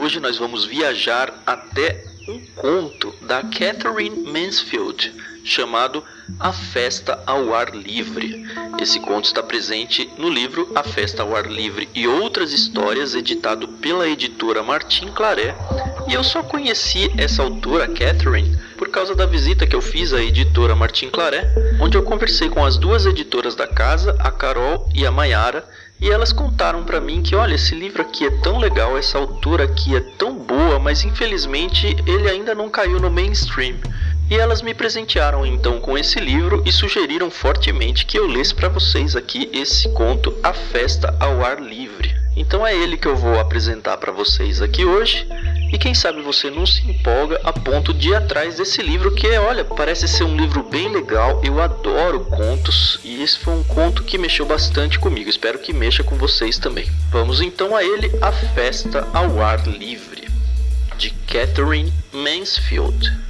Hoje nós vamos viajar até um conto da Catherine Mansfield chamado A Festa ao Ar Livre. Esse conto está presente no livro A Festa ao Ar Livre e Outras Histórias, editado pela editora Martin Claret. E eu só conheci essa autora, Catherine, por causa da visita que eu fiz à editora Martin Claret, onde eu conversei com as duas editoras da casa, a Carol e a Mayara, e elas contaram para mim que, olha, esse livro aqui é tão legal, essa autora aqui é tão boa, mas infelizmente ele ainda não caiu no mainstream. E elas me presentearam então com esse livro e sugeriram fortemente que eu lesse para vocês aqui esse conto A Festa ao Ar Livre. Então é ele que eu vou apresentar para vocês aqui hoje. E quem sabe você não se empolga a ponto de ir atrás desse livro que, olha, parece ser um livro bem legal. Eu adoro contos e esse foi um conto que mexeu bastante comigo. Espero que mexa com vocês também. Vamos então a ele, A Festa ao Ar Livre, de Catherine Mansfield.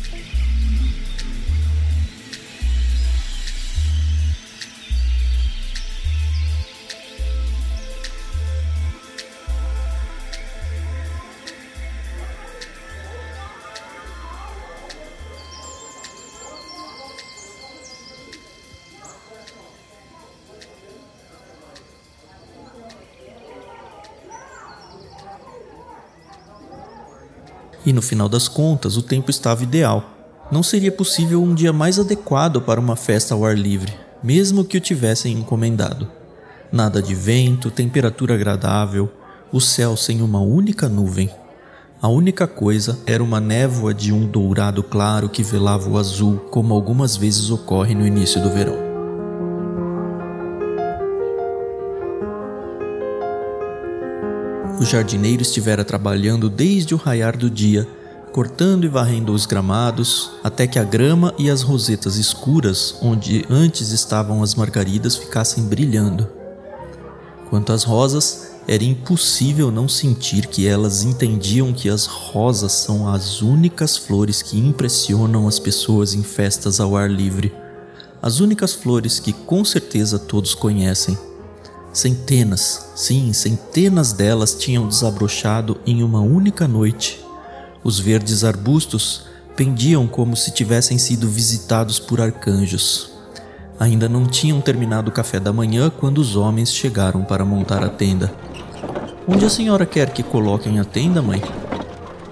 E no final das contas, o tempo estava ideal. Não seria possível um dia mais adequado para uma festa ao ar livre, mesmo que o tivessem encomendado. Nada de vento, temperatura agradável, o céu sem uma única nuvem. A única coisa era uma névoa de um dourado claro que velava o azul, como algumas vezes ocorre no início do verão. O jardineiro estivera trabalhando desde o raiar do dia, cortando e varrendo os gramados, até que a grama e as rosetas escuras, onde antes estavam as margaridas, ficassem brilhando. Quanto às rosas, era impossível não sentir que elas entendiam que as rosas são as únicas flores que impressionam as pessoas em festas ao ar livre. As únicas flores que com certeza todos conhecem. Centenas, sim, centenas delas tinham desabrochado em uma única noite. Os verdes arbustos pendiam como se tivessem sido visitados por arcanjos. Ainda não tinham terminado o café da manhã quando os homens chegaram para montar a tenda. Onde a senhora quer que coloquem a tenda, mãe?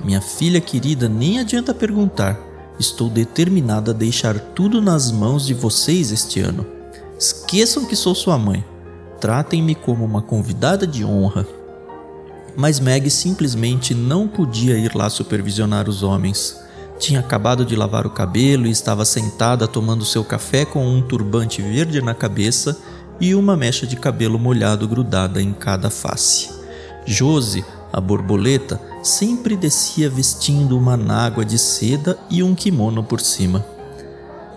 Minha filha querida, nem adianta perguntar. Estou determinada a deixar tudo nas mãos de vocês este ano. Esqueçam que sou sua mãe. Tratem-me como uma convidada de honra. Mas Meg simplesmente não podia ir lá supervisionar os homens. Tinha acabado de lavar o cabelo e estava sentada tomando seu café com um turbante verde na cabeça e uma mecha de cabelo molhado grudada em cada face. Josie, a borboleta, sempre descia vestindo uma nágua de seda e um kimono por cima.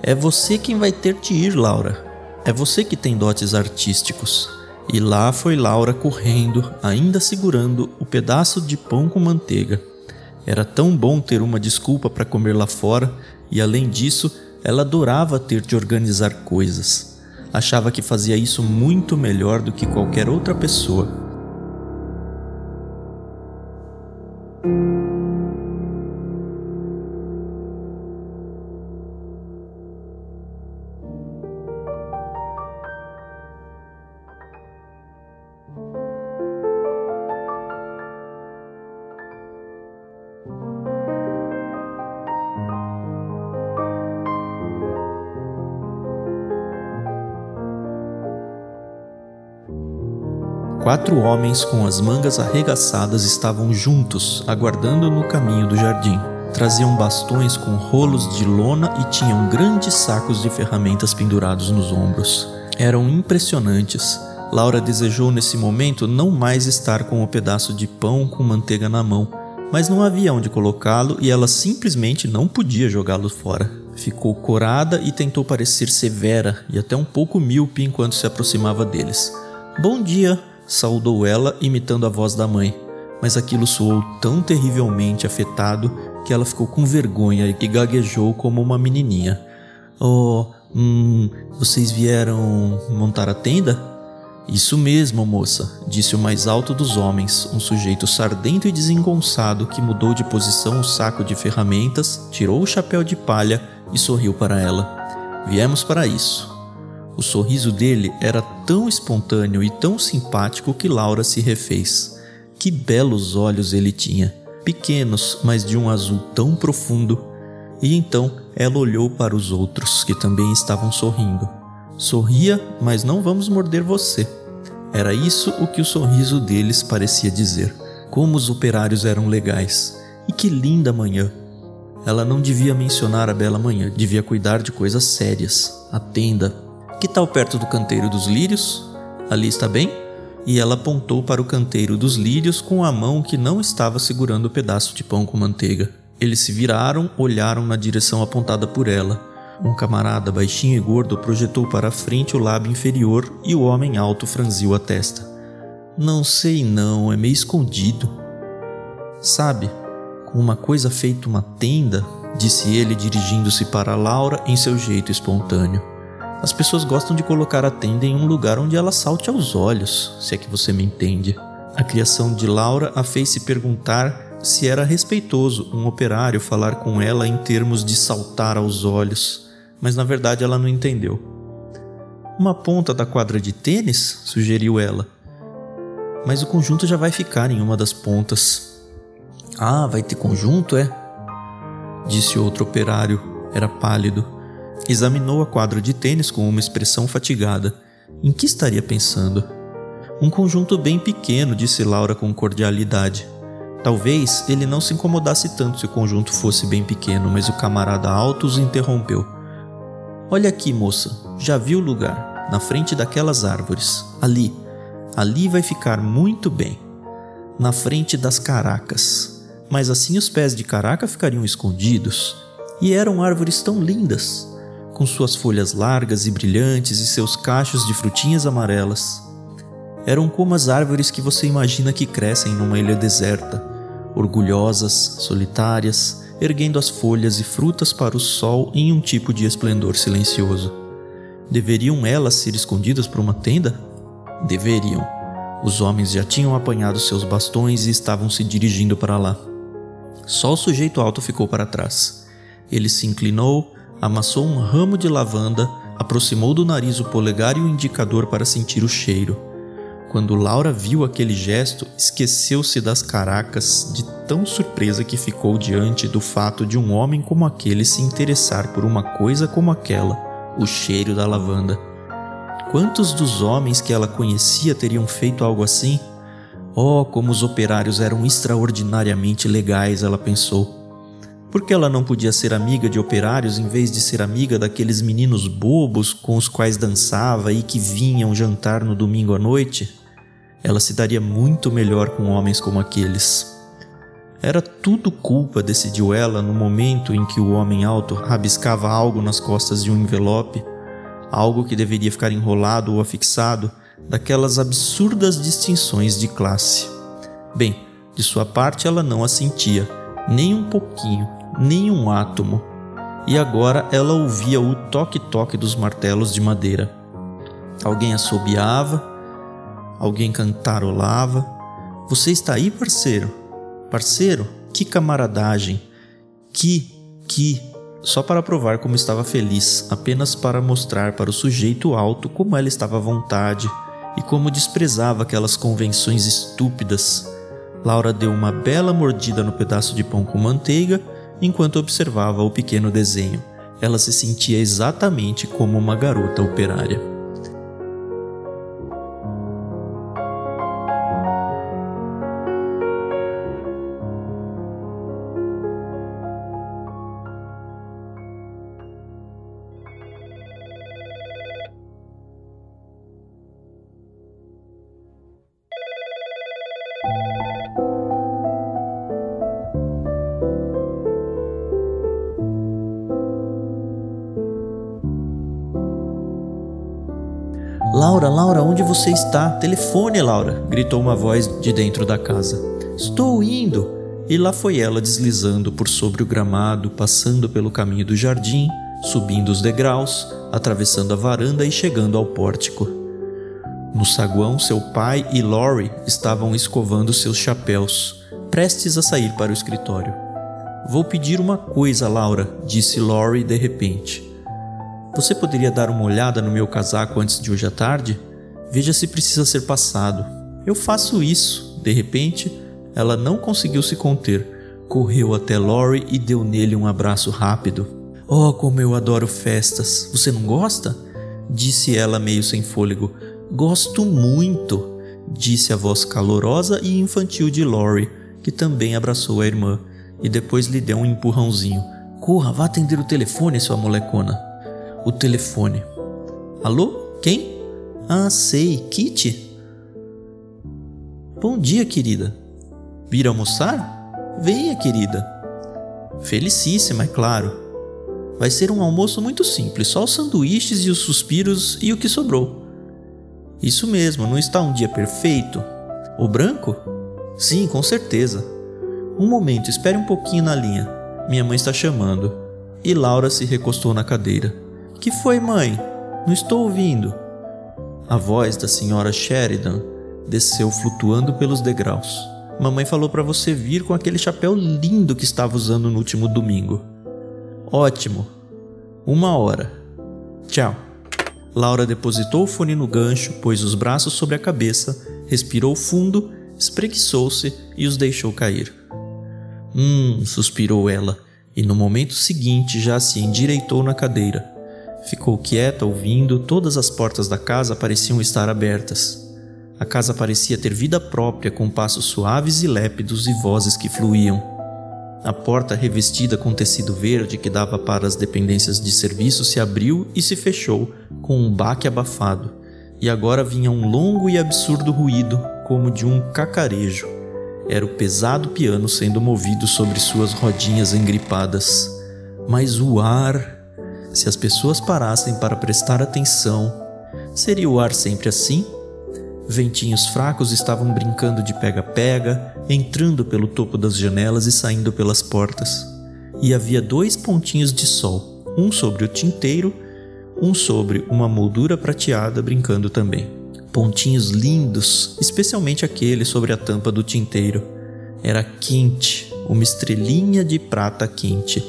É você quem vai ter de ir, Laura, é você que tem dotes artísticos. E lá foi Laura correndo, ainda segurando o pedaço de pão com manteiga. Era tão bom ter uma desculpa para comer lá fora, e além disso, ela adorava ter de organizar coisas. Achava que fazia isso muito melhor do que qualquer outra pessoa. Quatro homens com as mangas arregaçadas estavam juntos, aguardando no caminho do jardim. Traziam bastões com rolos de lona e tinham grandes sacos de ferramentas pendurados nos ombros. Eram impressionantes. Laura desejou nesse momento não mais estar com o um pedaço de pão com manteiga na mão, mas não havia onde colocá-lo e ela simplesmente não podia jogá-lo fora. Ficou corada e tentou parecer severa e até um pouco míope enquanto se aproximava deles. Bom dia, saudou ela, imitando a voz da mãe, mas aquilo soou tão terrivelmente afetado que ela ficou com vergonha e gaguejou como uma menininha. Oh, hum, vocês vieram montar a tenda? Isso mesmo, moça, disse o mais alto dos homens, um sujeito sardento e desengonçado que mudou de posição o saco de ferramentas, tirou o chapéu de palha e sorriu para ela. Viemos para isso. O sorriso dele era tão espontâneo e tão simpático que Laura se refez. Que belos olhos ele tinha, pequenos, mas de um azul tão profundo. E então ela olhou para os outros, que também estavam sorrindo. Sorria, mas não vamos morder você. Era isso o que o sorriso deles parecia dizer. Como os operários eram legais. E que linda manhã! Ela não devia mencionar a bela manhã, devia cuidar de coisas sérias. A tenda. Que tal perto do canteiro dos lírios? Ali está bem? E ela apontou para o canteiro dos lírios com a mão que não estava segurando o pedaço de pão com manteiga. Eles se viraram, olharam na direção apontada por ela. Um camarada baixinho e gordo projetou para a frente o lábio inferior e o homem alto franziu a testa. Não sei não, é meio escondido. Sabe, com uma coisa feita uma tenda, disse ele dirigindo-se para Laura em seu jeito espontâneo. As pessoas gostam de colocar a tenda em um lugar onde ela salte aos olhos, se é que você me entende. A criação de Laura a fez se perguntar se era respeitoso um operário falar com ela em termos de saltar aos olhos mas na verdade ela não entendeu. Uma ponta da quadra de tênis? sugeriu ela. Mas o conjunto já vai ficar em uma das pontas. Ah, vai ter conjunto, é? Disse outro operário. Era pálido. Examinou a quadra de tênis com uma expressão fatigada. Em que estaria pensando? Um conjunto bem pequeno, disse Laura com cordialidade. Talvez ele não se incomodasse tanto se o conjunto fosse bem pequeno, mas o camarada alto os interrompeu. Olha aqui, moça, já viu o lugar? Na frente daquelas árvores. Ali. Ali vai ficar muito bem. Na frente das caracas. Mas assim os pés de caraca ficariam escondidos. E eram árvores tão lindas, com suas folhas largas e brilhantes e seus cachos de frutinhas amarelas. Eram como as árvores que você imagina que crescem numa ilha deserta, orgulhosas, solitárias, erguendo as folhas e frutas para o sol em um tipo de esplendor silencioso. Deveriam elas ser escondidas por uma tenda? Deveriam. Os homens já tinham apanhado seus bastões e estavam se dirigindo para lá. Só o sujeito alto ficou para trás. Ele se inclinou, amassou um ramo de lavanda, aproximou do nariz o polegar e o indicador para sentir o cheiro quando Laura viu aquele gesto, esqueceu-se das caracas de tão surpresa que ficou diante do fato de um homem como aquele se interessar por uma coisa como aquela, o cheiro da lavanda. Quantos dos homens que ela conhecia teriam feito algo assim? Oh, como os operários eram extraordinariamente legais, ela pensou. Por que ela não podia ser amiga de operários em vez de ser amiga daqueles meninos bobos com os quais dançava e que vinham jantar no domingo à noite? ela se daria muito melhor com homens como aqueles. Era tudo culpa, decidiu ela no momento em que o homem alto rabiscava algo nas costas de um envelope, algo que deveria ficar enrolado ou afixado, daquelas absurdas distinções de classe. Bem, de sua parte ela não a sentia, nem um pouquinho, nem um átomo. E agora ela ouvia o toque-toque dos martelos de madeira. Alguém assobiava, Alguém cantarolava. Você está aí, parceiro? Parceiro, que camaradagem! Que, que. Só para provar como estava feliz, apenas para mostrar para o sujeito alto como ela estava à vontade e como desprezava aquelas convenções estúpidas. Laura deu uma bela mordida no pedaço de pão com manteiga enquanto observava o pequeno desenho. Ela se sentia exatamente como uma garota operária. Você está? Telefone, Laura! gritou uma voz de dentro da casa. Estou indo! E lá foi ela deslizando por sobre o gramado, passando pelo caminho do jardim, subindo os degraus, atravessando a varanda e chegando ao pórtico. No saguão, seu pai e Lori estavam escovando seus chapéus, prestes a sair para o escritório. Vou pedir uma coisa, Laura, disse Lori de repente. Você poderia dar uma olhada no meu casaco antes de hoje à tarde? Veja se precisa ser passado. Eu faço isso. De repente, ela não conseguiu se conter. Correu até Lori e deu nele um abraço rápido. Oh, como eu adoro festas! Você não gosta? Disse ela meio sem fôlego. Gosto muito, disse a voz calorosa e infantil de Lori, que também abraçou a irmã e depois lhe deu um empurrãozinho. Corra, vá atender o telefone, sua molecona. O telefone. Alô? Quem? Ah, sei, Kitty. Bom dia, querida. Vir almoçar? Venha, querida. Felicíssima, é claro. Vai ser um almoço muito simples, só os sanduíches e os suspiros e o que sobrou. Isso mesmo, não está um dia perfeito? O branco? Sim, com certeza. Um momento, espere um pouquinho na linha. Minha mãe está chamando. E Laura se recostou na cadeira. Que foi, mãe? Não estou ouvindo. A voz da senhora Sheridan desceu flutuando pelos degraus. Mamãe falou para você vir com aquele chapéu lindo que estava usando no último domingo. Ótimo. Uma hora. Tchau. Laura depositou o fone no gancho, pôs os braços sobre a cabeça, respirou fundo, espreguiçou-se e os deixou cair. Hum, suspirou ela, e no momento seguinte já se endireitou na cadeira. Ficou quieta ouvindo, todas as portas da casa pareciam estar abertas. A casa parecia ter vida própria, com passos suaves e lépidos e vozes que fluíam. A porta revestida com tecido verde que dava para as dependências de serviço se abriu e se fechou com um baque abafado, e agora vinha um longo e absurdo ruído, como de um cacarejo era o pesado piano sendo movido sobre suas rodinhas engripadas. Mas o ar. Se as pessoas parassem para prestar atenção, seria o ar sempre assim? Ventinhos fracos estavam brincando de pega-pega, entrando pelo topo das janelas e saindo pelas portas. E havia dois pontinhos de sol, um sobre o tinteiro, um sobre uma moldura prateada brincando também pontinhos lindos, especialmente aquele sobre a tampa do tinteiro. Era quente, uma estrelinha de prata quente.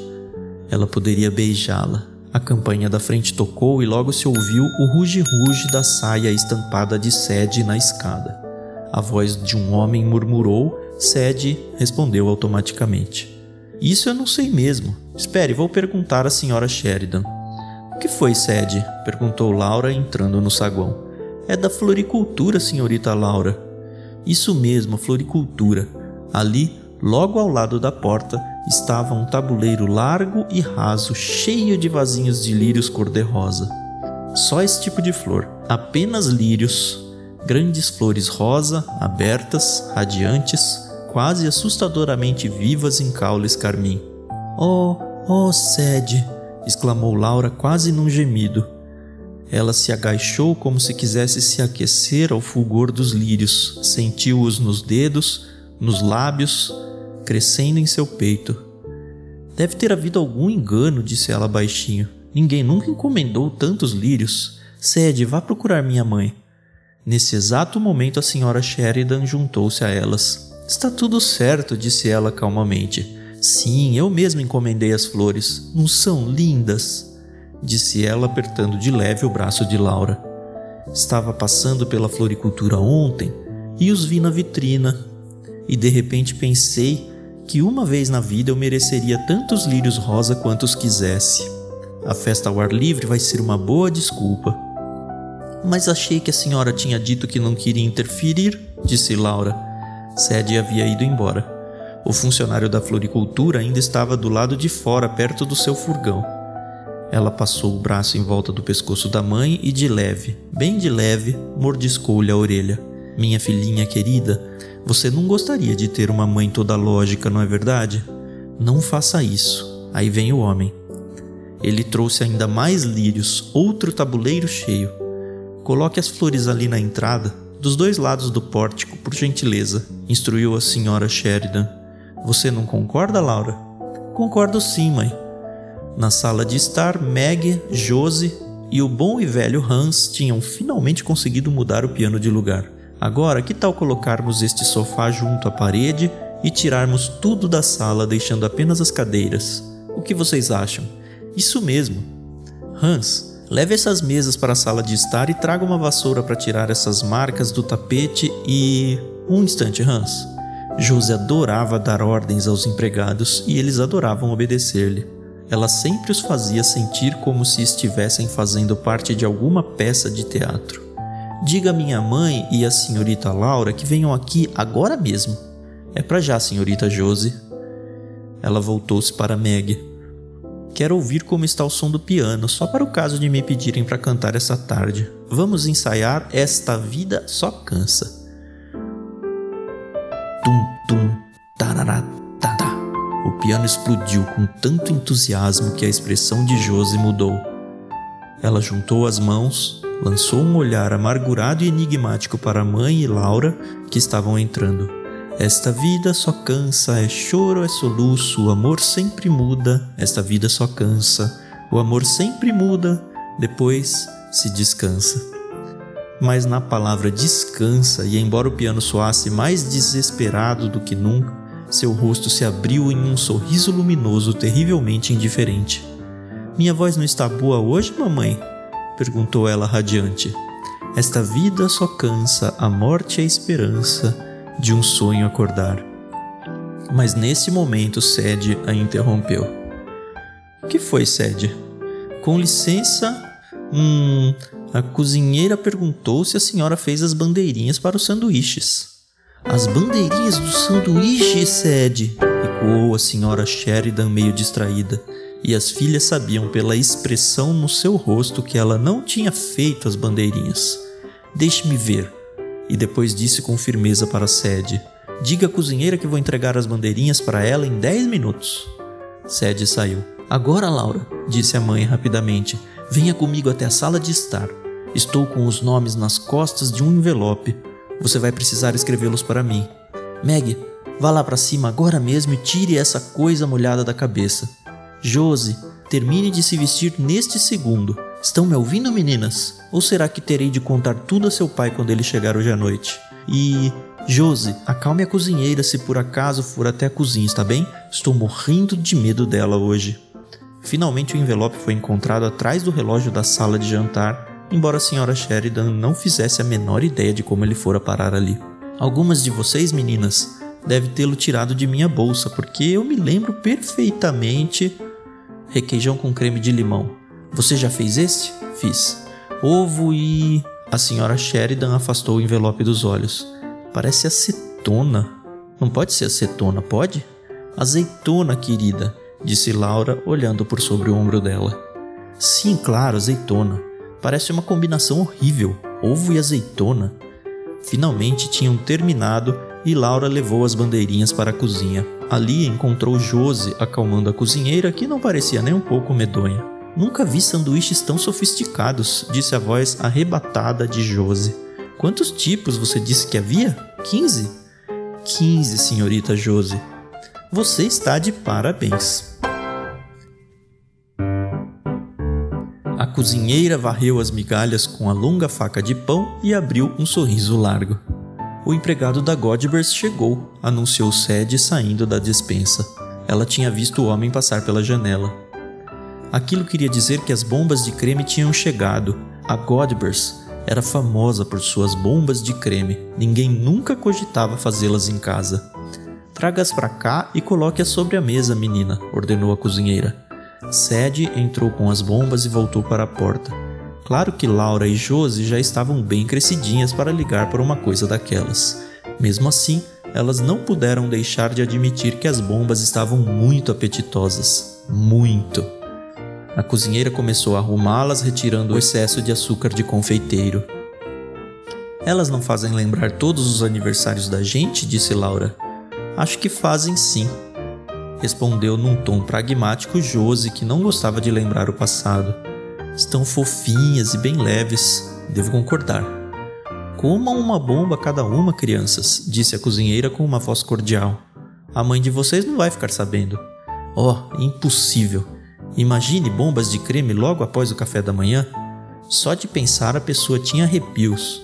Ela poderia beijá-la. A campanha da frente tocou e logo se ouviu o ruge-ruge da saia estampada de sede na escada. A voz de um homem murmurou, Sede respondeu automaticamente. Isso eu não sei mesmo. Espere, vou perguntar à senhora Sheridan. O que foi, Sede? perguntou Laura entrando no saguão. É da floricultura, senhorita Laura. Isso mesmo, floricultura. Ali, logo ao lado da porta, estava um tabuleiro largo e raso, cheio de vasinhos de lírios cor-de-rosa. Só esse tipo de flor, apenas lírios, grandes flores rosa, abertas, radiantes, quase assustadoramente vivas em caules carmim. Oh, oh, sede! exclamou Laura quase num gemido. Ela se agachou como se quisesse se aquecer ao fulgor dos lírios, sentiu-os nos dedos, nos lábios, crescendo em seu peito. Deve ter havido algum engano, disse ela baixinho. Ninguém nunca encomendou tantos lírios. Cede, vá procurar minha mãe. Nesse exato momento, a senhora Sheridan juntou-se a elas. Está tudo certo, disse ela calmamente. Sim, eu mesma encomendei as flores. Não são lindas? disse ela apertando de leve o braço de Laura. Estava passando pela floricultura ontem e os vi na vitrina, e de repente pensei que uma vez na vida eu mereceria tantos lírios rosa quantos quisesse. A festa ao ar livre vai ser uma boa desculpa. Mas achei que a senhora tinha dito que não queria interferir, disse Laura. Sede havia ido embora. O funcionário da floricultura ainda estava do lado de fora, perto do seu furgão. Ela passou o braço em volta do pescoço da mãe e de leve, bem de leve, mordiscou-lhe a orelha. Minha filhinha querida, você não gostaria de ter uma mãe toda lógica, não é verdade? Não faça isso. Aí vem o homem. Ele trouxe ainda mais lírios, outro tabuleiro cheio. Coloque as flores ali na entrada, dos dois lados do pórtico, por gentileza, instruiu a senhora Sheridan. Você não concorda, Laura? Concordo sim, mãe. Na sala de estar, Meg, Josie e o bom e velho Hans tinham finalmente conseguido mudar o piano de lugar. Agora, que tal colocarmos este sofá junto à parede e tirarmos tudo da sala, deixando apenas as cadeiras? O que vocês acham? Isso mesmo. Hans, leve essas mesas para a sala de estar e traga uma vassoura para tirar essas marcas do tapete e. Um instante, Hans. José adorava dar ordens aos empregados e eles adoravam obedecer-lhe. Ela sempre os fazia sentir como se estivessem fazendo parte de alguma peça de teatro. Diga à minha mãe e à senhorita Laura que venham aqui agora mesmo. É para já, senhorita Josie. Ela voltou-se para Meg. Quero ouvir como está o som do piano, só para o caso de me pedirem para cantar essa tarde. Vamos ensaiar Esta Vida Só Cansa. Tum, tum, tarará, tá, O piano explodiu com tanto entusiasmo que a expressão de Josie mudou. Ela juntou as mãos, lançou um olhar amargurado e enigmático para a mãe e Laura, que estavam entrando. Esta vida só cansa, é choro, é soluço, o amor sempre muda, esta vida só cansa, o amor sempre muda, depois se descansa mas na palavra descansa, e embora o piano soasse mais desesperado do que nunca, seu rosto se abriu em um sorriso luminoso terrivelmente indiferente. Minha voz não está boa hoje, mamãe? Perguntou ela radiante. Esta vida só cansa, a morte é a esperança de um sonho acordar. Mas nesse momento Sede a interrompeu. Que foi, Sede? Com licença, hum, a cozinheira perguntou se a senhora fez as bandeirinhas para os sanduíches. As bandeirinhas do sanduíche, Sede! ecoou a senhora Sheridan meio distraída, e as filhas sabiam pela expressão no seu rosto que ela não tinha feito as bandeirinhas. Deixe-me ver. E depois disse com firmeza para Sede: Diga à cozinheira que vou entregar as bandeirinhas para ela em dez minutos. Sede saiu. Agora, Laura, disse a mãe rapidamente, venha comigo até a sala de estar. Estou com os nomes nas costas de um envelope. Você vai precisar escrevê-los para mim. Meg, vá lá para cima agora mesmo e tire essa coisa molhada da cabeça. Josie, termine de se vestir neste segundo. Estão me ouvindo, meninas? Ou será que terei de contar tudo a seu pai quando ele chegar hoje à noite? E. Josie, acalme a cozinheira se por acaso for até a cozinha, está bem? Estou morrendo de medo dela hoje. Finalmente o envelope foi encontrado atrás do relógio da sala de jantar embora a senhora Sheridan não fizesse a menor ideia de como ele fora parar ali. Algumas de vocês, meninas, devem tê-lo tirado de minha bolsa, porque eu me lembro perfeitamente. Requeijão com creme de limão. Você já fez este? Fiz. Ovo e. A senhora Sheridan afastou o envelope dos olhos. Parece acetona. Não pode ser acetona, pode? Azeitona, querida, disse Laura, olhando por sobre o ombro dela. Sim, claro, azeitona. Parece uma combinação horrível, ovo e azeitona. Finalmente tinham terminado e Laura levou as bandeirinhas para a cozinha. Ali encontrou Josie acalmando a cozinheira que não parecia nem um pouco medonha. Nunca vi sanduíches tão sofisticados, disse a voz arrebatada de Josie. Quantos tipos você disse que havia? Quinze? Quinze, senhorita Josie. Você está de parabéns. cozinheira varreu as migalhas com a longa faca de pão e abriu um sorriso largo. O empregado da Godbers chegou, anunciou Sede saindo da despensa. Ela tinha visto o homem passar pela janela. Aquilo queria dizer que as bombas de creme tinham chegado. A Godbers era famosa por suas bombas de creme. Ninguém nunca cogitava fazê-las em casa. Traga-as para cá e coloque-as sobre a mesa, menina, ordenou a cozinheira. Sede entrou com as bombas e voltou para a porta. Claro que Laura e Josie já estavam bem crescidinhas para ligar por uma coisa daquelas. Mesmo assim, elas não puderam deixar de admitir que as bombas estavam muito apetitosas. Muito. A cozinheira começou a arrumá-las, retirando o excesso de açúcar de confeiteiro. Elas não fazem lembrar todos os aniversários da gente? disse Laura. Acho que fazem sim, respondeu num tom pragmático Josie, que não gostava de lembrar o passado. Estão fofinhas e bem leves, devo concordar. Comam uma bomba cada uma, crianças, disse a cozinheira com uma voz cordial. A mãe de vocês não vai ficar sabendo. Oh, impossível! Imagine bombas de creme logo após o café da manhã. Só de pensar a pessoa tinha arrepios.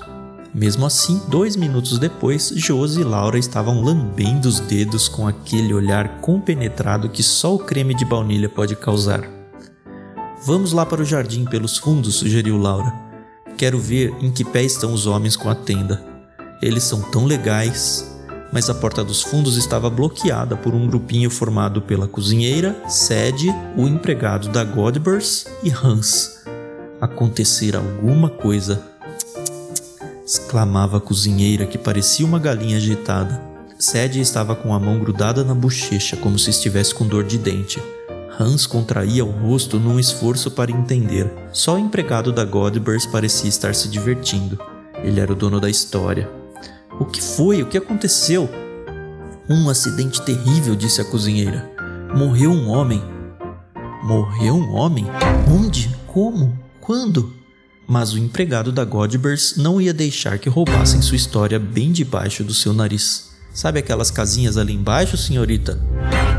Mesmo assim, dois minutos depois, Josi e Laura estavam lambendo os dedos com aquele olhar compenetrado que só o creme de baunilha pode causar. Vamos lá para o jardim pelos fundos, sugeriu Laura. Quero ver em que pé estão os homens com a tenda. Eles são tão legais. Mas a porta dos fundos estava bloqueada por um grupinho formado pela cozinheira, Sede, o empregado da Godbers e Hans. Acontecer alguma coisa exclamava a cozinheira que parecia uma galinha agitada. Sadie estava com a mão grudada na bochecha, como se estivesse com dor de dente. Hans contraía o rosto num esforço para entender. Só o empregado da Godbers parecia estar se divertindo. Ele era o dono da história. O que foi? O que aconteceu? Um acidente terrível, disse a cozinheira. Morreu um homem. Morreu um homem? Onde? Como? Quando? mas o empregado da Godbers não ia deixar que roubassem sua história bem debaixo do seu nariz. Sabe aquelas casinhas ali embaixo, senhorita?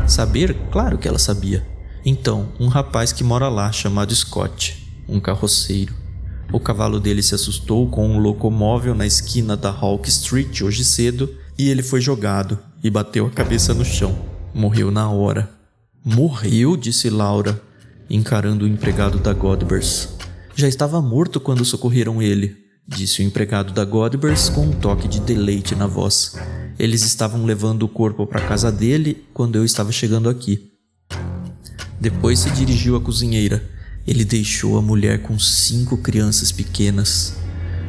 Saber? Claro que ela sabia. Então, um rapaz que mora lá, chamado Scott, um carroceiro. O cavalo dele se assustou com um locomóvel na esquina da Hawk Street hoje cedo e ele foi jogado e bateu a cabeça no chão. Morreu na hora. Morreu? disse Laura, encarando o empregado da Godbers. Já estava morto quando socorreram ele, disse o empregado da Godbers com um toque de deleite na voz. Eles estavam levando o corpo para casa dele quando eu estava chegando aqui. Depois se dirigiu à cozinheira. Ele deixou a mulher com cinco crianças pequenas.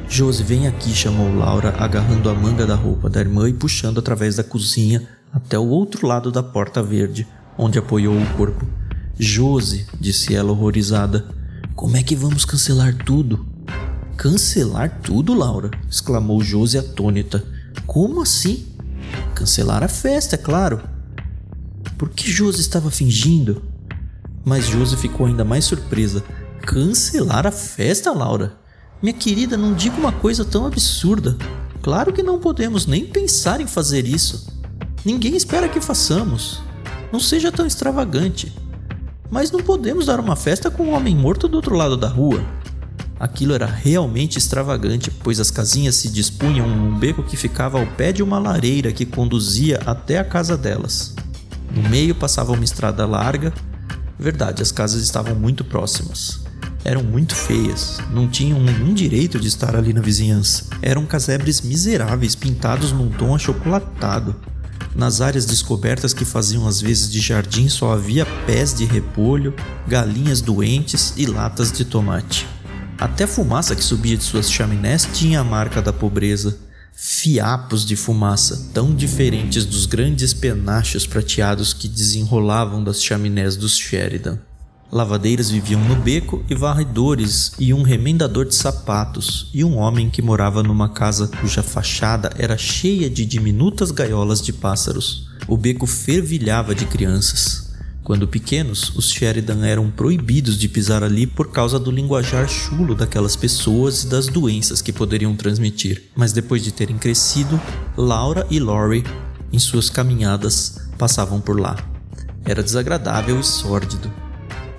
Josi, vem aqui, chamou Laura, agarrando a manga da roupa da irmã e puxando através da cozinha até o outro lado da porta verde, onde apoiou o corpo. Josi, disse ela horrorizada, como é que vamos cancelar tudo? Cancelar tudo, Laura? exclamou Josi atônita. Como assim? Cancelar a festa, é claro. Por que Josi estava fingindo? Mas Josi ficou ainda mais surpresa. Cancelar a festa, Laura? Minha querida, não diga uma coisa tão absurda. Claro que não podemos nem pensar em fazer isso. Ninguém espera que façamos. Não seja tão extravagante. Mas não podemos dar uma festa com um homem morto do outro lado da rua. Aquilo era realmente extravagante, pois as casinhas se dispunham num beco que ficava ao pé de uma lareira que conduzia até a casa delas. No meio passava uma estrada larga. Verdade, as casas estavam muito próximas. Eram muito feias, não tinham nenhum direito de estar ali na vizinhança. Eram casebres miseráveis pintados num tom achocolatado. Nas áreas descobertas que faziam às vezes de jardim só havia pés de repolho, galinhas doentes e latas de tomate. Até a fumaça que subia de suas chaminés tinha a marca da pobreza. Fiapos de fumaça, tão diferentes dos grandes penachos prateados que desenrolavam das chaminés dos Sheridan. Lavadeiras viviam no beco e varredores e um remendador de sapatos e um homem que morava numa casa cuja fachada era cheia de diminutas gaiolas de pássaros. O beco fervilhava de crianças. Quando pequenos, os Sheridan eram proibidos de pisar ali por causa do linguajar chulo daquelas pessoas e das doenças que poderiam transmitir. Mas depois de terem crescido, Laura e Lori, em suas caminhadas, passavam por lá. Era desagradável e sórdido.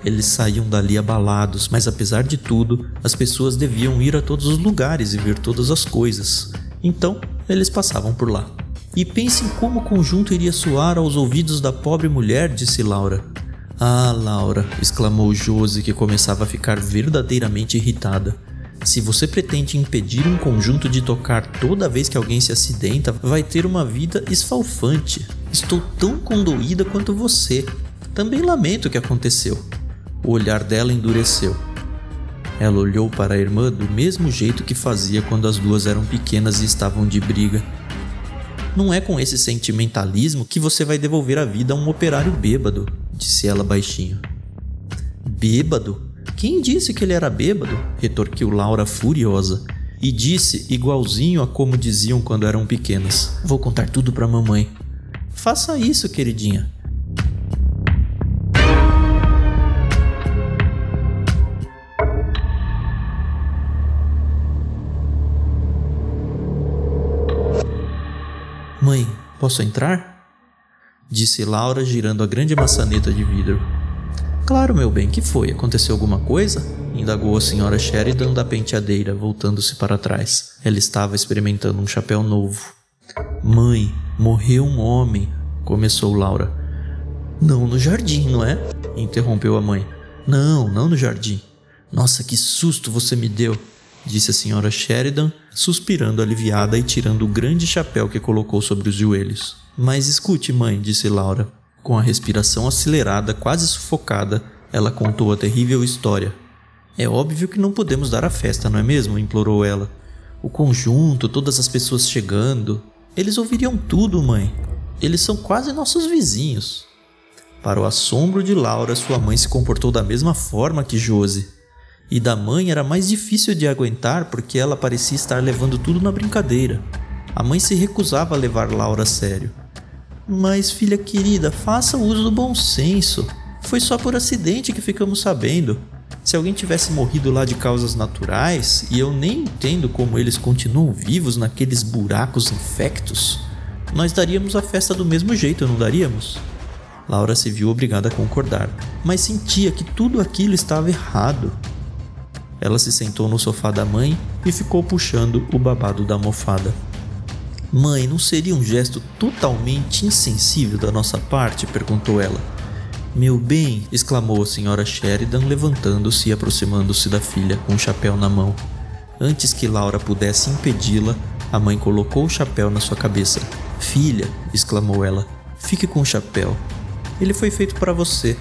Eles saíam dali abalados, mas apesar de tudo, as pessoas deviam ir a todos os lugares e ver todas as coisas. Então, eles passavam por lá. E pense em como o conjunto iria soar aos ouvidos da pobre mulher, disse Laura. Ah, Laura, exclamou Josie, que começava a ficar verdadeiramente irritada. Se você pretende impedir um conjunto de tocar toda vez que alguém se acidenta, vai ter uma vida esfalfante. Estou tão condoída quanto você. Também lamento o que aconteceu. O olhar dela endureceu. Ela olhou para a irmã do mesmo jeito que fazia quando as duas eram pequenas e estavam de briga. Não é com esse sentimentalismo que você vai devolver a vida a um operário bêbado, disse ela baixinho. Bêbado? Quem disse que ele era bêbado? retorquiu Laura furiosa. E disse, igualzinho a como diziam quando eram pequenas: Vou contar tudo para mamãe. Faça isso, queridinha. Posso entrar? Disse Laura, girando a grande maçaneta de vidro. Claro, meu bem, que foi? Aconteceu alguma coisa? Indagou a senhora Sheridan da penteadeira, voltando-se para trás. Ela estava experimentando um chapéu novo. Mãe, morreu um homem, começou Laura. Não no jardim, não é? interrompeu a mãe. Não, não no jardim. Nossa, que susto você me deu, disse a senhora Sheridan, suspirando aliviada e tirando o grande chapéu que colocou sobre os joelhos. Mas escute, mãe, disse Laura. Com a respiração acelerada, quase sufocada, ela contou a terrível história. É óbvio que não podemos dar a festa, não é mesmo? implorou ela. O conjunto, todas as pessoas chegando. Eles ouviriam tudo, mãe. Eles são quase nossos vizinhos. Para o assombro de Laura, sua mãe se comportou da mesma forma que Josie. E da mãe era mais difícil de aguentar porque ela parecia estar levando tudo na brincadeira. A mãe se recusava a levar Laura a sério. Mas, filha querida, faça uso do bom senso. Foi só por acidente que ficamos sabendo. Se alguém tivesse morrido lá de causas naturais, e eu nem entendo como eles continuam vivos naqueles buracos infectos, nós daríamos a festa do mesmo jeito, não daríamos? Laura se viu obrigada a concordar, mas sentia que tudo aquilo estava errado. Ela se sentou no sofá da mãe e ficou puxando o babado da almofada. Mãe, não seria um gesto totalmente insensível da nossa parte? perguntou ela. Meu bem, exclamou a senhora Sheridan, levantando-se e aproximando-se da filha com o chapéu na mão. Antes que Laura pudesse impedi-la, a mãe colocou o chapéu na sua cabeça. Filha, exclamou ela, fique com o chapéu. Ele foi feito para você.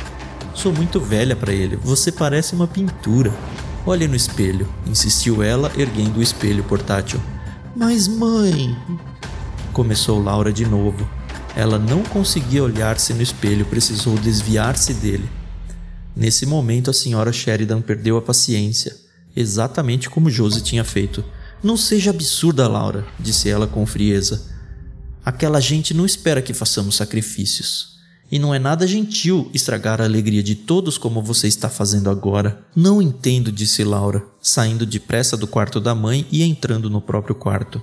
Sou muito velha para ele. Você parece uma pintura. Olhe no espelho, insistiu ela, erguendo o espelho portátil. Mas, mãe, Começou Laura de novo. Ela não conseguia olhar-se no espelho, precisou desviar-se dele. Nesse momento, a senhora Sheridan perdeu a paciência, exatamente como Josie tinha feito. Não seja absurda, Laura, disse ela com frieza. Aquela gente não espera que façamos sacrifícios. E não é nada gentil estragar a alegria de todos como você está fazendo agora. Não entendo, disse Laura, saindo depressa do quarto da mãe e entrando no próprio quarto.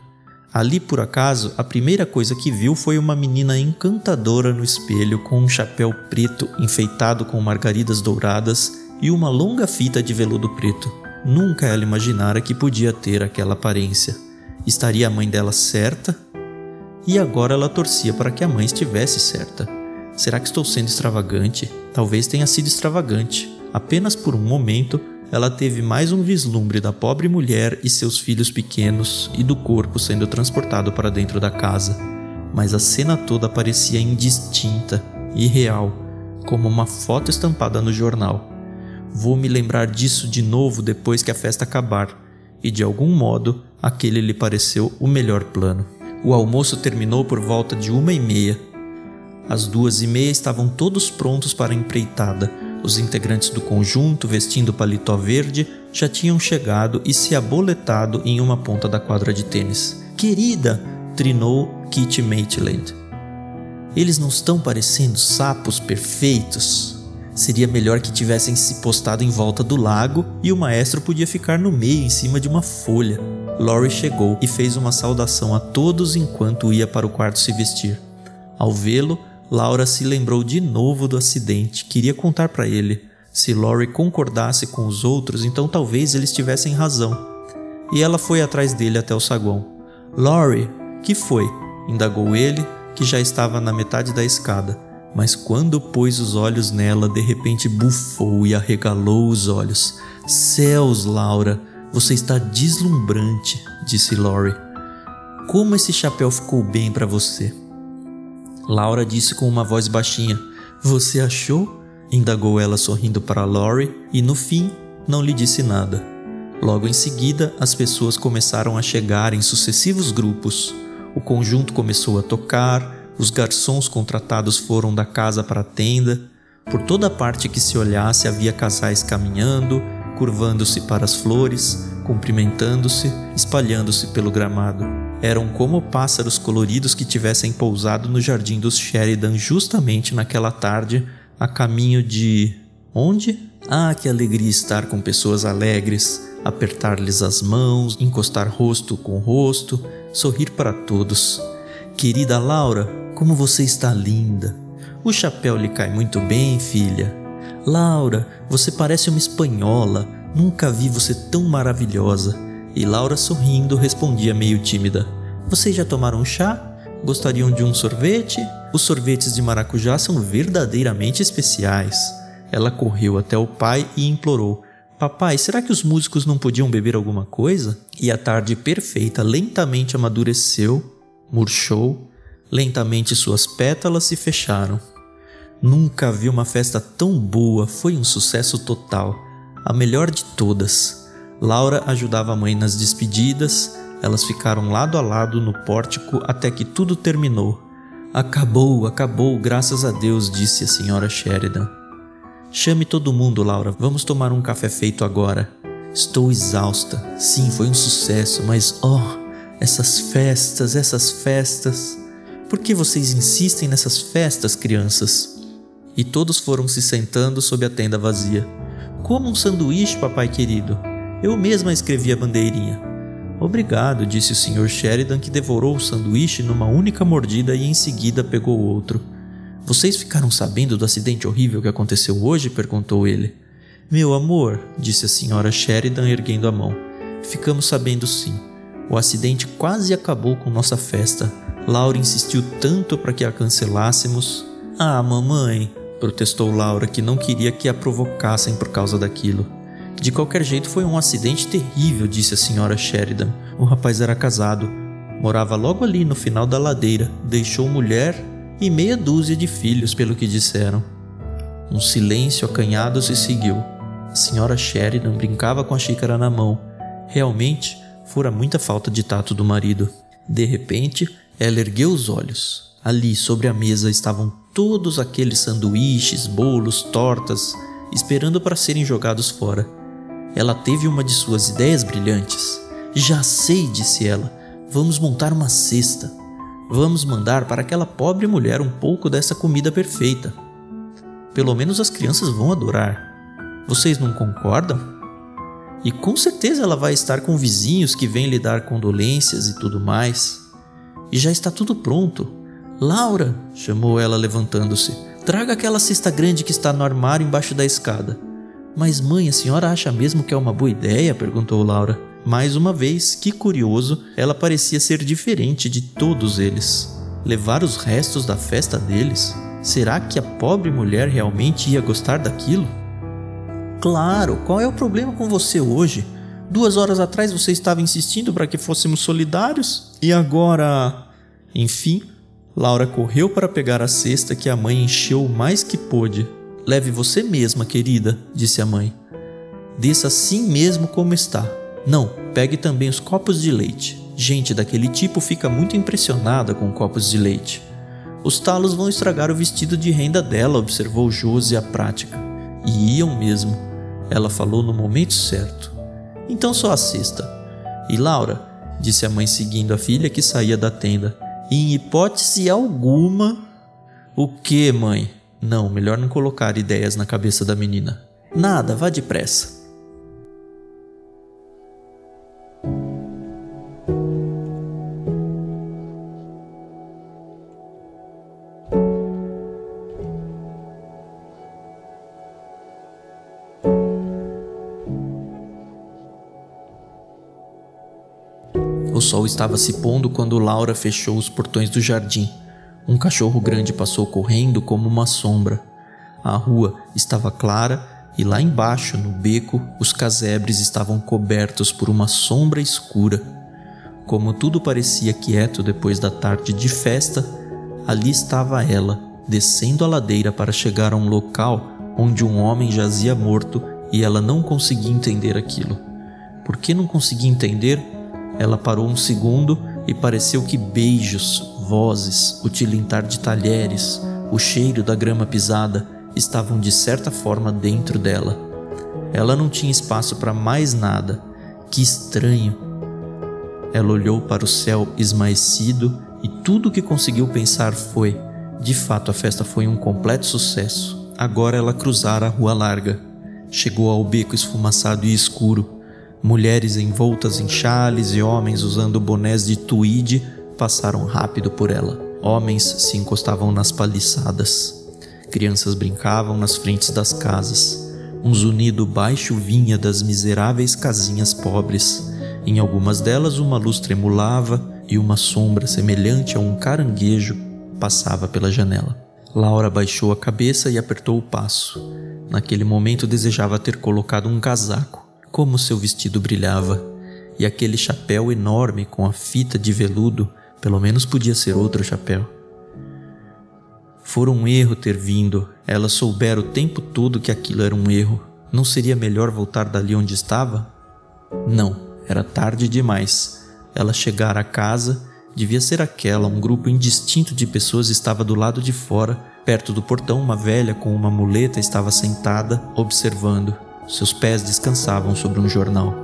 Ali, por acaso, a primeira coisa que viu foi uma menina encantadora no espelho com um chapéu preto enfeitado com margaridas douradas e uma longa fita de veludo preto. Nunca ela imaginara que podia ter aquela aparência. Estaria a mãe dela certa? E agora ela torcia para que a mãe estivesse certa. Será que estou sendo extravagante? Talvez tenha sido extravagante. Apenas por um momento ela teve mais um vislumbre da pobre mulher e seus filhos pequenos e do corpo sendo transportado para dentro da casa. Mas a cena toda parecia indistinta, irreal, como uma foto estampada no jornal. Vou me lembrar disso de novo depois que a festa acabar, e de algum modo aquele lhe pareceu o melhor plano. O almoço terminou por volta de uma e meia. Às duas e meia estavam todos prontos para a empreitada os integrantes do conjunto, vestindo paletó verde, já tinham chegado e se aboletado em uma ponta da quadra de tênis. Querida! trinou Kitty Maitland. Eles não estão parecendo sapos perfeitos? Seria melhor que tivessem se postado em volta do lago e o maestro podia ficar no meio, em cima de uma folha. Laurie chegou e fez uma saudação a todos enquanto ia para o quarto se vestir. Ao vê-lo, Laura se lembrou de novo do acidente, queria contar para ele. Se Laurie concordasse com os outros, então talvez eles tivessem razão. E ela foi atrás dele até o saguão. Laurie, que foi? indagou ele, que já estava na metade da escada. Mas quando pôs os olhos nela, de repente bufou e arregalou os olhos. Céus, Laura, você está deslumbrante, disse Laurie. Como esse chapéu ficou bem para você. Laura disse com uma voz baixinha: Você achou? indagou ela sorrindo para Laurie e no fim não lhe disse nada. Logo em seguida, as pessoas começaram a chegar em sucessivos grupos. O conjunto começou a tocar, os garçons contratados foram da casa para a tenda. Por toda parte que se olhasse havia casais caminhando, curvando-se para as flores, cumprimentando-se, espalhando-se pelo gramado. Eram como pássaros coloridos que tivessem pousado no jardim dos Sheridan justamente naquela tarde, a caminho de. onde? Ah, que alegria estar com pessoas alegres, apertar-lhes as mãos, encostar rosto com rosto, sorrir para todos. Querida Laura, como você está linda! O chapéu lhe cai muito bem, filha. Laura, você parece uma espanhola. Nunca vi você tão maravilhosa. E Laura, sorrindo, respondia meio tímida: Vocês já tomaram chá? Gostariam de um sorvete? Os sorvetes de maracujá são verdadeiramente especiais. Ela correu até o pai e implorou: Papai, será que os músicos não podiam beber alguma coisa? E a tarde perfeita lentamente amadureceu, murchou, lentamente suas pétalas se fecharam. Nunca vi uma festa tão boa, foi um sucesso total, a melhor de todas. Laura ajudava a mãe nas despedidas, elas ficaram lado a lado no pórtico até que tudo terminou. Acabou, acabou, graças a Deus, disse a senhora Sheridan. Chame todo mundo, Laura, vamos tomar um café feito agora. Estou exausta. Sim, foi um sucesso, mas oh, essas festas, essas festas. Por que vocês insistem nessas festas, crianças? E todos foram se sentando sob a tenda vazia. Como um sanduíche, papai querido. Eu mesma escrevi a bandeirinha. Obrigado, disse o Sr. Sheridan, que devorou o sanduíche numa única mordida e em seguida pegou outro. Vocês ficaram sabendo do acidente horrível que aconteceu hoje? perguntou ele. Meu amor, disse a Sra. Sheridan erguendo a mão. Ficamos sabendo sim. O acidente quase acabou com nossa festa. Laura insistiu tanto para que a cancelássemos. Ah, mamãe, protestou Laura, que não queria que a provocassem por causa daquilo. De qualquer jeito, foi um acidente terrível, disse a senhora Sheridan. O rapaz era casado, morava logo ali no final da ladeira, deixou mulher e meia dúzia de filhos, pelo que disseram. Um silêncio acanhado se seguiu. A senhora Sheridan brincava com a xícara na mão. Realmente, fora muita falta de tato do marido. De repente, ela ergueu os olhos. Ali, sobre a mesa, estavam todos aqueles sanduíches, bolos, tortas, esperando para serem jogados fora. Ela teve uma de suas ideias brilhantes. Já sei, disse ela. Vamos montar uma cesta. Vamos mandar para aquela pobre mulher um pouco dessa comida perfeita. Pelo menos as crianças vão adorar. Vocês não concordam? E com certeza ela vai estar com vizinhos que vêm lhe dar condolências e tudo mais. E já está tudo pronto. Laura, chamou ela levantando-se, traga aquela cesta grande que está no armário embaixo da escada. Mas, mãe, a senhora acha mesmo que é uma boa ideia? perguntou Laura. Mais uma vez, que curioso, ela parecia ser diferente de todos eles. Levar os restos da festa deles? Será que a pobre mulher realmente ia gostar daquilo? Claro, qual é o problema com você hoje? Duas horas atrás você estava insistindo para que fôssemos solidários e agora. Enfim, Laura correu para pegar a cesta que a mãe encheu mais que pôde. Leve você mesma, querida, disse a mãe. Desça assim mesmo como está. Não, pegue também os copos de leite. Gente daquele tipo fica muito impressionada com copos de leite. Os talos vão estragar o vestido de renda dela, observou Josi a prática. E iam mesmo. Ela falou no momento certo. Então só a cesta. E Laura, disse a mãe seguindo a filha que saía da tenda, em hipótese alguma. O que, mãe? Não, melhor não colocar ideias na cabeça da menina. Nada, vá depressa. O sol estava se pondo quando Laura fechou os portões do jardim. Um cachorro grande passou correndo como uma sombra. A rua estava clara e lá embaixo, no beco, os casebres estavam cobertos por uma sombra escura. Como tudo parecia quieto depois da tarde de festa, ali estava ela, descendo a ladeira para chegar a um local onde um homem jazia morto e ela não conseguia entender aquilo. Por que não conseguia entender? Ela parou um segundo e pareceu que beijos, vozes, o tilintar de talheres, o cheiro da grama pisada estavam de certa forma dentro dela. Ela não tinha espaço para mais nada. Que estranho! Ela olhou para o céu esmaecido e tudo o que conseguiu pensar foi: de fato, a festa foi um completo sucesso. Agora ela cruzara a rua larga. Chegou ao beco esfumaçado e escuro Mulheres envoltas em chales e homens usando bonés de tweed passaram rápido por ela. Homens se encostavam nas paliçadas. Crianças brincavam nas frentes das casas. Um zunido baixo vinha das miseráveis casinhas pobres. Em algumas delas, uma luz tremulava e uma sombra semelhante a um caranguejo passava pela janela. Laura baixou a cabeça e apertou o passo. Naquele momento desejava ter colocado um casaco. Como seu vestido brilhava! E aquele chapéu enorme com a fita de veludo, pelo menos podia ser outro chapéu. Fora um erro ter vindo, ela soubera o tempo todo que aquilo era um erro. Não seria melhor voltar dali onde estava? Não, era tarde demais. Ela chegara a casa, devia ser aquela, um grupo indistinto de pessoas estava do lado de fora. Perto do portão, uma velha com uma muleta estava sentada, observando. Seus pés descansavam sobre um jornal.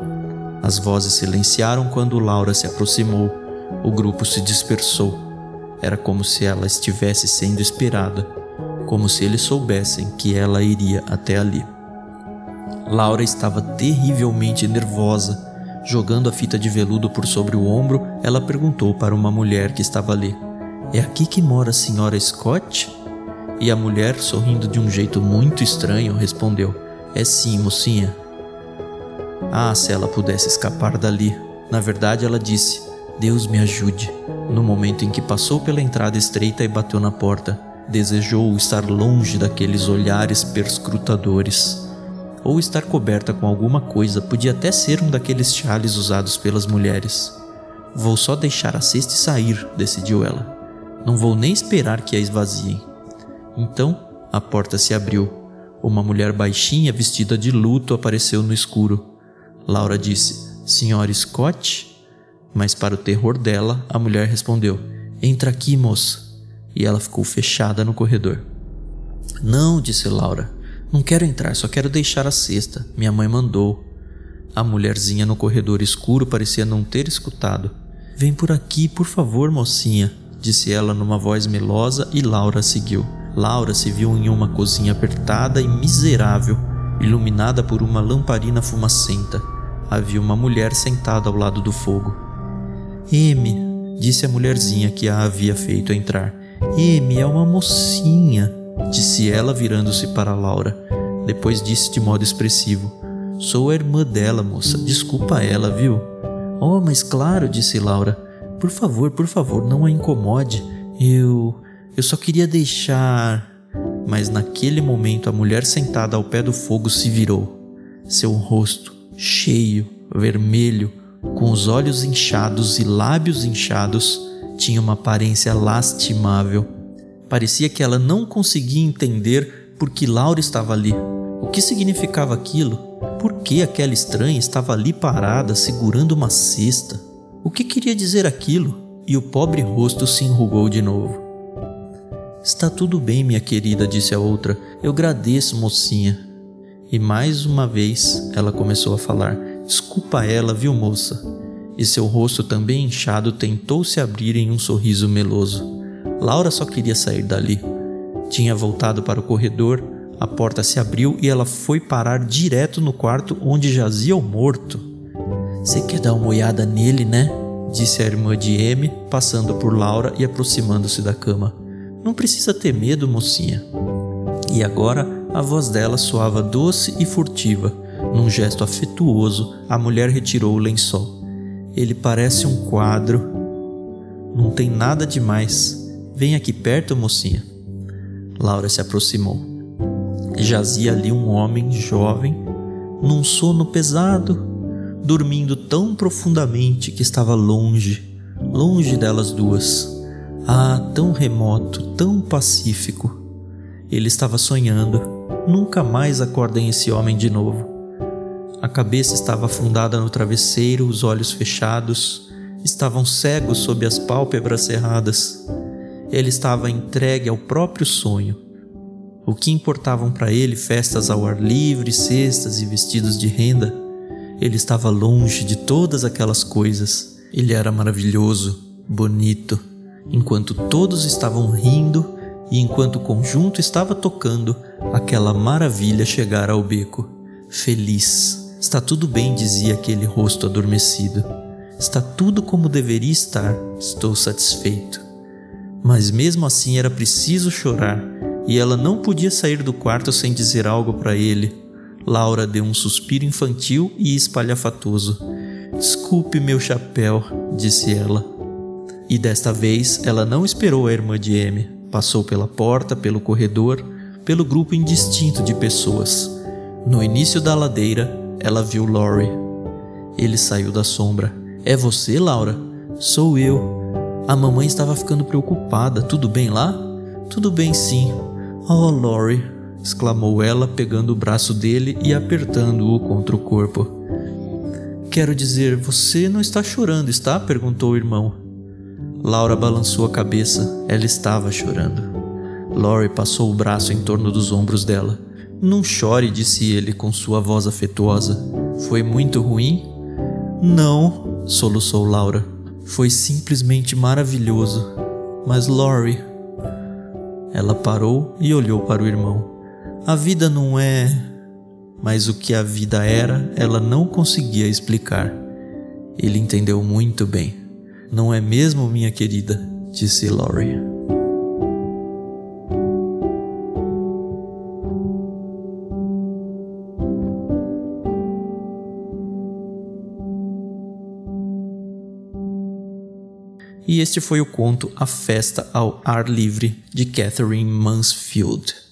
As vozes silenciaram quando Laura se aproximou. O grupo se dispersou. Era como se ela estivesse sendo esperada, como se eles soubessem que ela iria até ali. Laura estava terrivelmente nervosa. Jogando a fita de veludo por sobre o ombro, ela perguntou para uma mulher que estava ali: É aqui que mora a senhora Scott? E a mulher, sorrindo de um jeito muito estranho, respondeu: É sim, mocinha. Ah, se ela pudesse escapar dali. Na verdade, ela disse: Deus me ajude. No momento em que passou pela entrada estreita e bateu na porta, desejou estar longe daqueles olhares perscrutadores. Ou estar coberta com alguma coisa, podia até ser um daqueles chales usados pelas mulheres. Vou só deixar a cesta e sair, decidiu ela. Não vou nem esperar que a esvaziem. Então, a porta se abriu. Uma mulher baixinha, vestida de luto, apareceu no escuro. Laura disse: Senhora Scott? Mas, para o terror dela, a mulher respondeu: Entra aqui, moça. E ela ficou fechada no corredor. Não, disse Laura. Não quero entrar, só quero deixar a cesta. Minha mãe mandou. A mulherzinha no corredor escuro parecia não ter escutado. Vem por aqui, por favor, mocinha, disse ela numa voz melosa e Laura seguiu. Laura se viu em uma cozinha apertada e miserável, iluminada por uma lamparina fumacenta. Havia uma mulher sentada ao lado do fogo. M, disse a mulherzinha que a havia feito entrar. M é uma mocinha, disse ela virando-se para Laura. Depois disse de modo expressivo: Sou a irmã dela, moça. Desculpa ela, viu? Oh, mas claro, disse Laura. Por favor, por favor, não a incomode. Eu. Eu só queria deixar. Mas naquele momento a mulher sentada ao pé do fogo se virou. Seu rosto, cheio, vermelho, com os olhos inchados e lábios inchados, tinha uma aparência lastimável. Parecia que ela não conseguia entender por que Laura estava ali. O que significava aquilo? Por que aquela estranha estava ali parada, segurando uma cesta? O que queria dizer aquilo? E o pobre rosto se enrugou de novo. Está tudo bem, minha querida, disse a outra. Eu agradeço, mocinha. E mais uma vez ela começou a falar. Desculpa ela, viu, moça? E seu rosto também inchado tentou se abrir em um sorriso meloso. Laura só queria sair dali. Tinha voltado para o corredor, a porta se abriu e ela foi parar direto no quarto onde jazia o morto. Você quer dar uma olhada nele, né? Disse a irmã de M, passando por Laura e aproximando-se da cama. Não precisa ter medo, mocinha. E agora a voz dela soava doce e furtiva num gesto afetuoso, a mulher retirou o lençol. Ele parece um quadro. Não tem nada demais. Vem aqui perto, mocinha. Laura se aproximou. Jazia ali um homem jovem, num sono pesado, dormindo tão profundamente que estava longe, longe delas duas. Ah, tão remoto, tão pacífico. Ele estava sonhando. Nunca mais acordem esse homem de novo. A cabeça estava afundada no travesseiro, os olhos fechados, estavam cegos sob as pálpebras cerradas. Ele estava entregue ao próprio sonho. O que importavam para ele festas ao ar livre, cestas e vestidos de renda? Ele estava longe de todas aquelas coisas. Ele era maravilhoso, bonito, enquanto todos estavam rindo e enquanto o conjunto estava tocando, aquela maravilha chegara ao beco. Feliz Está tudo bem, dizia aquele rosto adormecido. Está tudo como deveria estar. Estou satisfeito. Mas mesmo assim era preciso chorar. e ela não podia sair do quarto sem dizer algo para ele. Laura deu um suspiro infantil e espalhafatoso. Desculpe meu chapéu, disse ela. E desta vez ela não esperou a irmã de M. Passou pela porta, pelo corredor, pelo grupo indistinto de pessoas. No início da ladeira, ela viu Laurie. Ele saiu da sombra. É você, Laura? Sou eu. A mamãe estava ficando preocupada. Tudo bem lá? Tudo bem, sim. Oh, Laurie, exclamou ela, pegando o braço dele e apertando-o contra o corpo. Quero dizer, você não está chorando, está? perguntou o irmão. Laura balançou a cabeça. Ela estava chorando. Laurie passou o braço em torno dos ombros dela. Não chore, disse ele com sua voz afetuosa. Foi muito ruim? Não, soluçou Laura. Foi simplesmente maravilhoso. Mas Laurie. Ela parou e olhou para o irmão. A vida não é. Mas o que a vida era, ela não conseguia explicar. Ele entendeu muito bem. Não é mesmo, minha querida? disse Laurie. E este foi o conto A Festa ao Ar Livre de Catherine Mansfield.